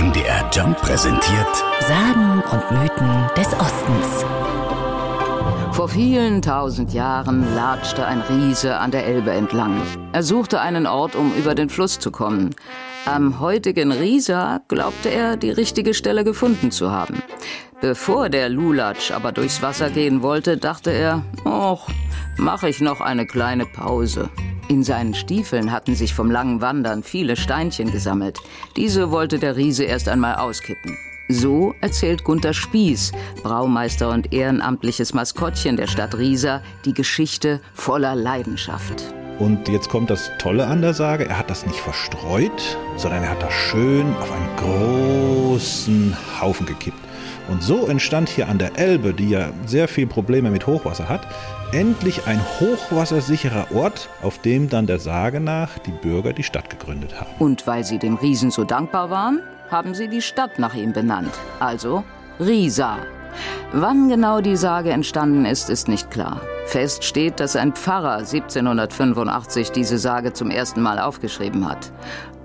MDR Jump präsentiert Sagen und Mythen des Ostens. Vor vielen tausend Jahren latschte ein Riese an der Elbe entlang. Er suchte einen Ort, um über den Fluss zu kommen. Am heutigen Riesa glaubte er, die richtige Stelle gefunden zu haben. Bevor der Lulatsch aber durchs Wasser gehen wollte, dachte er, och, mache ich noch eine kleine Pause. In seinen Stiefeln hatten sich vom langen Wandern viele Steinchen gesammelt. Diese wollte der Riese erst einmal auskippen. So erzählt Gunther Spieß, Braumeister und ehrenamtliches Maskottchen der Stadt Riesa, die Geschichte voller Leidenschaft. Und jetzt kommt das Tolle an der Sage, er hat das nicht verstreut, sondern er hat das schön auf einen großen Haufen gekippt. Und so entstand hier an der Elbe, die ja sehr viele Probleme mit Hochwasser hat, endlich ein hochwassersicherer Ort, auf dem dann der Sage nach die Bürger die Stadt gegründet haben. Und weil sie dem Riesen so dankbar waren, haben sie die Stadt nach ihm benannt, also Riesa. Wann genau die Sage entstanden ist, ist nicht klar. Fest steht, dass ein Pfarrer 1785 diese Sage zum ersten Mal aufgeschrieben hat.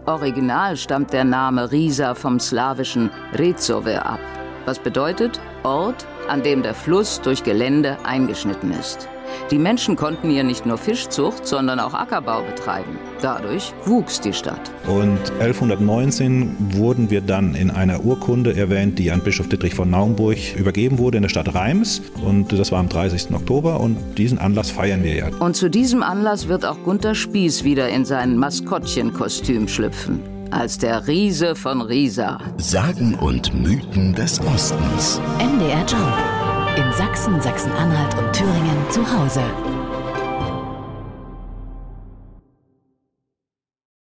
Original stammt der Name Riesa vom slawischen Rezove ab, was bedeutet Ort, an dem der Fluss durch Gelände eingeschnitten ist. Die Menschen konnten hier nicht nur Fischzucht, sondern auch Ackerbau betreiben. Dadurch wuchs die Stadt. Und 1119 wurden wir dann in einer Urkunde erwähnt, die an Bischof Dietrich von Naumburg übergeben wurde in der Stadt Reims. Und das war am 30. Oktober und diesen Anlass feiern wir ja. Und zu diesem Anlass wird auch Gunther Spieß wieder in sein Maskottchenkostüm schlüpfen. Als der Riese von Riesa. Sagen und Mythen des Ostens. MDR Jump. In Sachsen, Sachsen-Anhalt und Thüringen zu Hause.